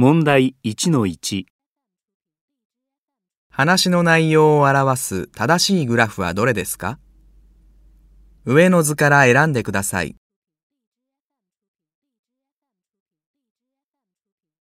問題1-1話の内容を表す正しいグラフはどれですか？上の図から選んでください。